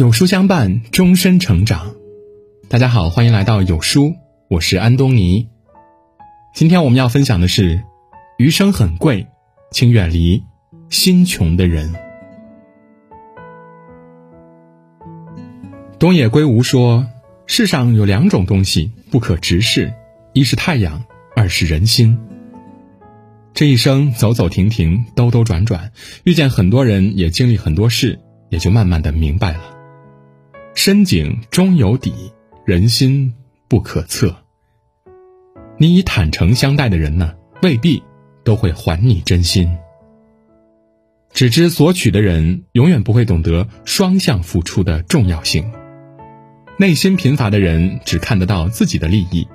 有书相伴，终身成长。大家好，欢迎来到有书，我是安东尼。今天我们要分享的是：余生很贵，请远离心穷的人。东野圭吾说：“世上有两种东西不可直视，一是太阳，二是人心。”这一生走走停停，兜兜转转，遇见很多人，也经历很多事，也就慢慢的明白了：深井终有底，人心不可测。你以坦诚相待的人呢，未必都会还你真心。只知索取的人，永远不会懂得双向付出的重要性。内心贫乏的人，只看得到自己的利益，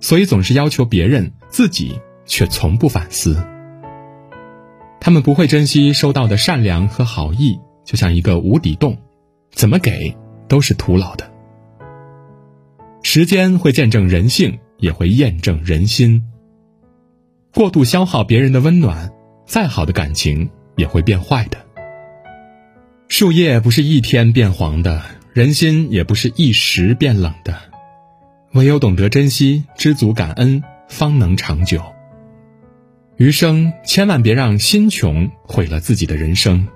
所以总是要求别人，自己。却从不反思，他们不会珍惜收到的善良和好意，就像一个无底洞，怎么给都是徒劳的。时间会见证人性，也会验证人心。过度消耗别人的温暖，再好的感情也会变坏的。树叶不是一天变黄的，人心也不是一时变冷的。唯有懂得珍惜、知足感恩，方能长久。余生千万别让心穷毁了自己的人生。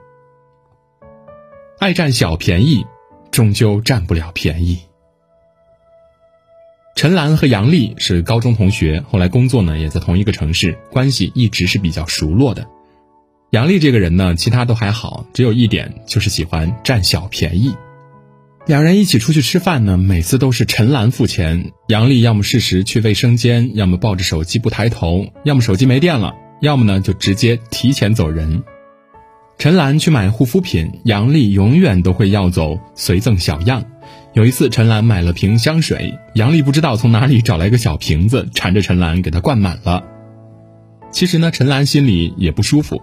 爱占小便宜，终究占不了便宜。陈岚和杨丽是高中同学，后来工作呢也在同一个城市，关系一直是比较熟络的。杨丽这个人呢，其他都还好，只有一点就是喜欢占小便宜。两人一起出去吃饭呢，每次都是陈岚付钱，杨丽要么适时去卫生间，要么抱着手机不抬头，要么手机没电了，要么呢就直接提前走人。陈岚去买护肤品，杨丽永远都会要走随赠小样。有一次，陈岚买了瓶香水，杨丽不知道从哪里找来一个小瓶子，缠着陈岚给她灌满了。其实呢，陈岚心里也不舒服，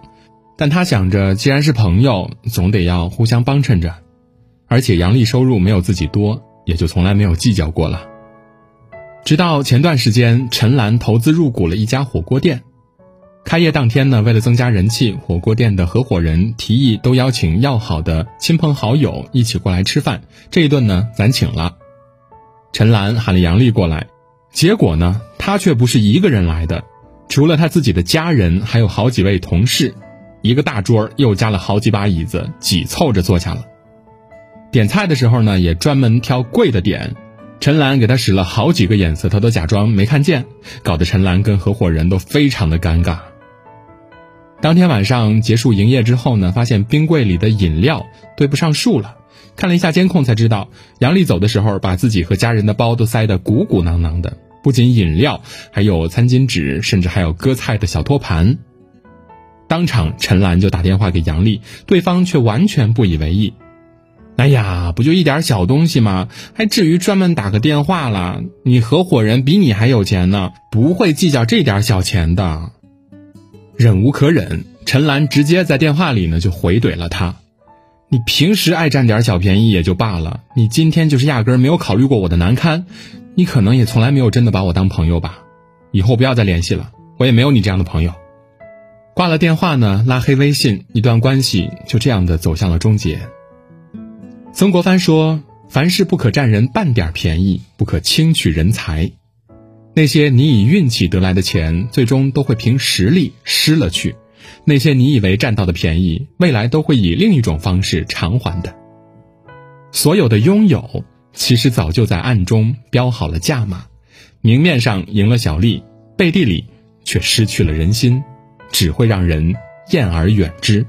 但她想着，既然是朋友，总得要互相帮衬着。而且杨丽收入没有自己多，也就从来没有计较过了。直到前段时间，陈岚投资入股了一家火锅店。开业当天呢，为了增加人气，火锅店的合伙人提议都邀请要好的亲朋好友一起过来吃饭。这一顿呢，咱请了。陈岚喊了杨丽过来，结果呢，她却不是一个人来的，除了她自己的家人，还有好几位同事，一个大桌又加了好几把椅子，挤凑着坐下了。点菜的时候呢，也专门挑贵的点。陈岚给他使了好几个眼色，他都假装没看见，搞得陈岚跟合伙人都非常的尴尬。当天晚上结束营业之后呢，发现冰柜里的饮料对不上数了。看了一下监控，才知道杨丽走的时候把自己和家人的包都塞得鼓鼓囊囊的，不仅饮料，还有餐巾纸，甚至还有割菜的小托盘。当场，陈岚就打电话给杨丽，对方却完全不以为意。哎呀，不就一点小东西吗？还至于专门打个电话了？你合伙人比你还有钱呢，不会计较这点小钱的。忍无可忍，陈岚直接在电话里呢就回怼了他：“你平时爱占点小便宜也就罢了，你今天就是压根没有考虑过我的难堪，你可能也从来没有真的把我当朋友吧？以后不要再联系了，我也没有你这样的朋友。”挂了电话呢，拉黑微信，一段关系就这样的走向了终结。曾国藩说：“凡事不可占人半点便宜，不可轻取人财。那些你以运气得来的钱，最终都会凭实力失了去；那些你以为占到的便宜，未来都会以另一种方式偿还的。所有的拥有，其实早就在暗中标好了价码，明面上赢了小利，背地里却失去了人心，只会让人厌而远之。”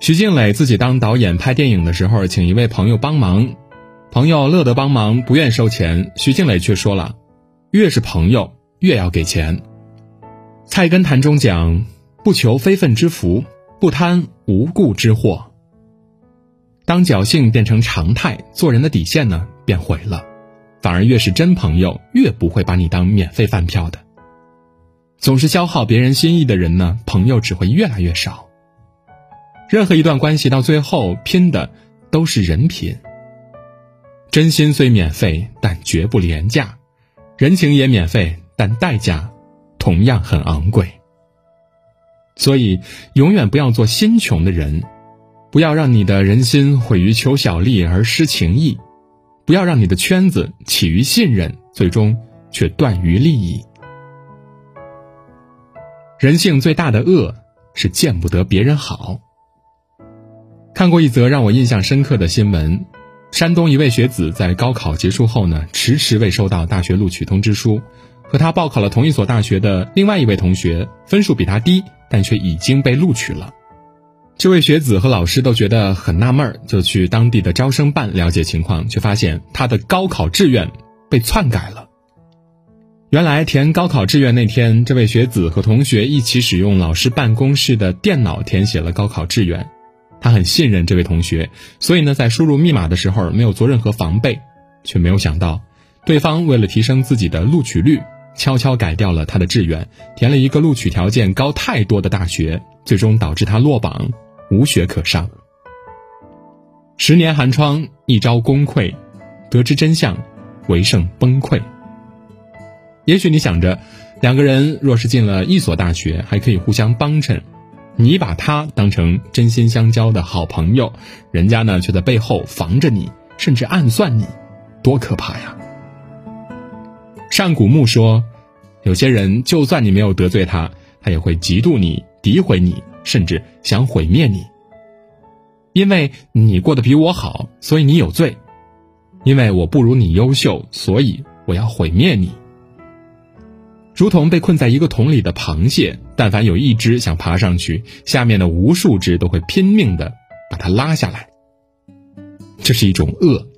徐静蕾自己当导演拍电影的时候，请一位朋友帮忙，朋友乐得帮忙，不愿收钱。徐静蕾却说了：“越是朋友，越要给钱。”《菜根谭》中讲：“不求非分之福，不贪无故之祸。”当侥幸变成常态，做人的底线呢便毁了。反而越是真朋友，越不会把你当免费饭票的。总是消耗别人心意的人呢，朋友只会越来越少。任何一段关系到最后拼的都是人品。真心虽免费，但绝不廉价；人情也免费，但代价同样很昂贵。所以，永远不要做心穷的人。不要让你的人心毁于求小利而失情义，不要让你的圈子起于信任，最终却断于利益。人性最大的恶是见不得别人好。看过一则让我印象深刻的新闻：山东一位学子在高考结束后呢，迟迟未收到大学录取通知书，和他报考了同一所大学的另外一位同学，分数比他低，但却已经被录取了。这位学子和老师都觉得很纳闷，就去当地的招生办了解情况，却发现他的高考志愿被篡改了。原来填高考志愿那天，这位学子和同学一起使用老师办公室的电脑填写了高考志愿。他很信任这位同学，所以呢，在输入密码的时候没有做任何防备，却没有想到，对方为了提升自己的录取率，悄悄改掉了他的志愿，填了一个录取条件高太多的大学，最终导致他落榜。无学可上，十年寒窗，一朝功溃。得知真相，为剩崩溃。也许你想着，两个人若是进了一所大学，还可以互相帮衬。你把他当成真心相交的好朋友，人家呢却在背后防着你，甚至暗算你，多可怕呀！上古木说，有些人就算你没有得罪他，他也会嫉妒你、诋毁你。甚至想毁灭你，因为你过得比我好，所以你有罪；因为我不如你优秀，所以我要毁灭你。如同被困在一个桶里的螃蟹，但凡有一只想爬上去，下面的无数只都会拼命的把它拉下来。这是一种恶，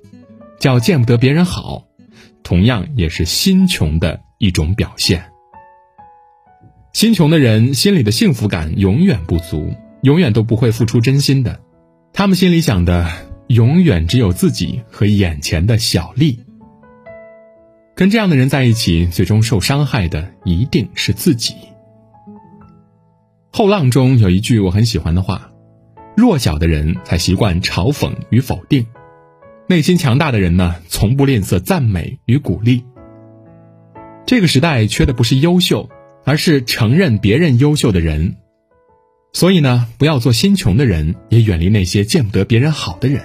叫见不得别人好，同样也是心穷的一种表现。心穷的人心里的幸福感永远不足，永远都不会付出真心的。他们心里想的永远只有自己和眼前的小利。跟这样的人在一起，最终受伤害的一定是自己。后浪中有一句我很喜欢的话：弱小的人才习惯嘲讽与否定，内心强大的人呢，从不吝啬赞美与鼓励。这个时代缺的不是优秀。而是承认别人优秀的人，所以呢，不要做心穷的人，也远离那些见不得别人好的人。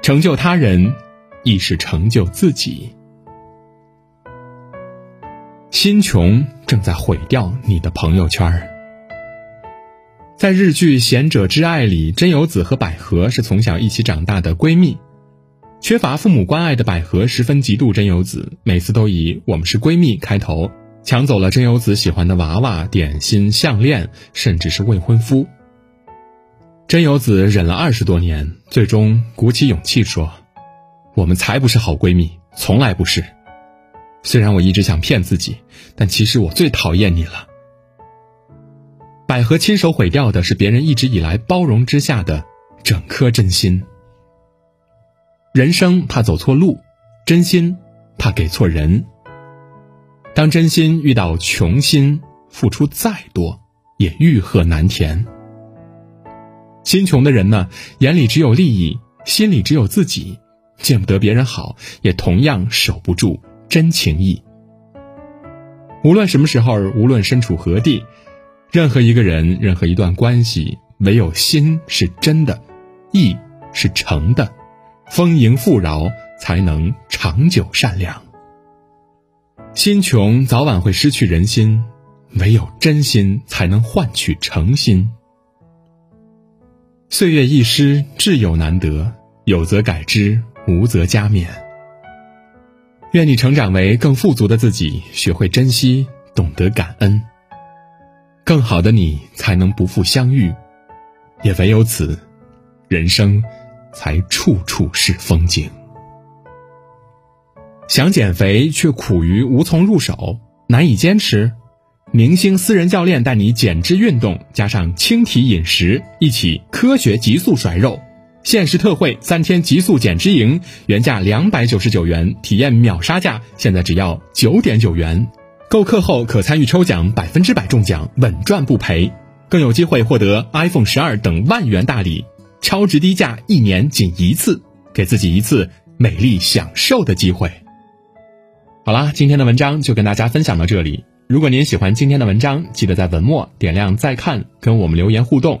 成就他人，亦是成就自己。心穷正在毁掉你的朋友圈。在日剧《贤者之爱》里，真由子和百合是从小一起长大的闺蜜。缺乏父母关爱的百合十分嫉妒真由子，每次都以“我们是闺蜜”开头。抢走了真由子喜欢的娃娃、点心、项链，甚至是未婚夫。真由子忍了二十多年，最终鼓起勇气说：“我们才不是好闺蜜，从来不是。虽然我一直想骗自己，但其实我最讨厌你了。”百合亲手毁掉的是别人一直以来包容之下的整颗真心。人生怕走错路，真心怕给错人。当真心遇到穷心，付出再多也欲壑难填。心穷的人呢，眼里只有利益，心里只有自己，见不得别人好，也同样守不住真情义。无论什么时候，无论身处何地，任何一个人，任何一段关系，唯有心是真的，意是诚的，丰盈富饶，才能长久善良。心穷早晚会失去人心，唯有真心才能换取诚心。岁月易失，挚友难得，有则改之，无则加勉。愿你成长为更富足的自己，学会珍惜，懂得感恩。更好的你才能不负相遇，也唯有此，人生才处处是风景。想减肥却苦于无从入手，难以坚持。明星私人教练带你减脂运动，加上轻体饮食，一起科学急速甩肉。限时特惠三天极速减脂营，原价两百九十九元，体验秒杀价，现在只要九点九元。购课后可参与抽奖，百分之百中奖，稳赚不赔，更有机会获得 iPhone 十二等万元大礼。超值低价，一年仅一次，给自己一次美丽享受的机会。好啦，今天的文章就跟大家分享到这里。如果您喜欢今天的文章，记得在文末点亮再看，跟我们留言互动。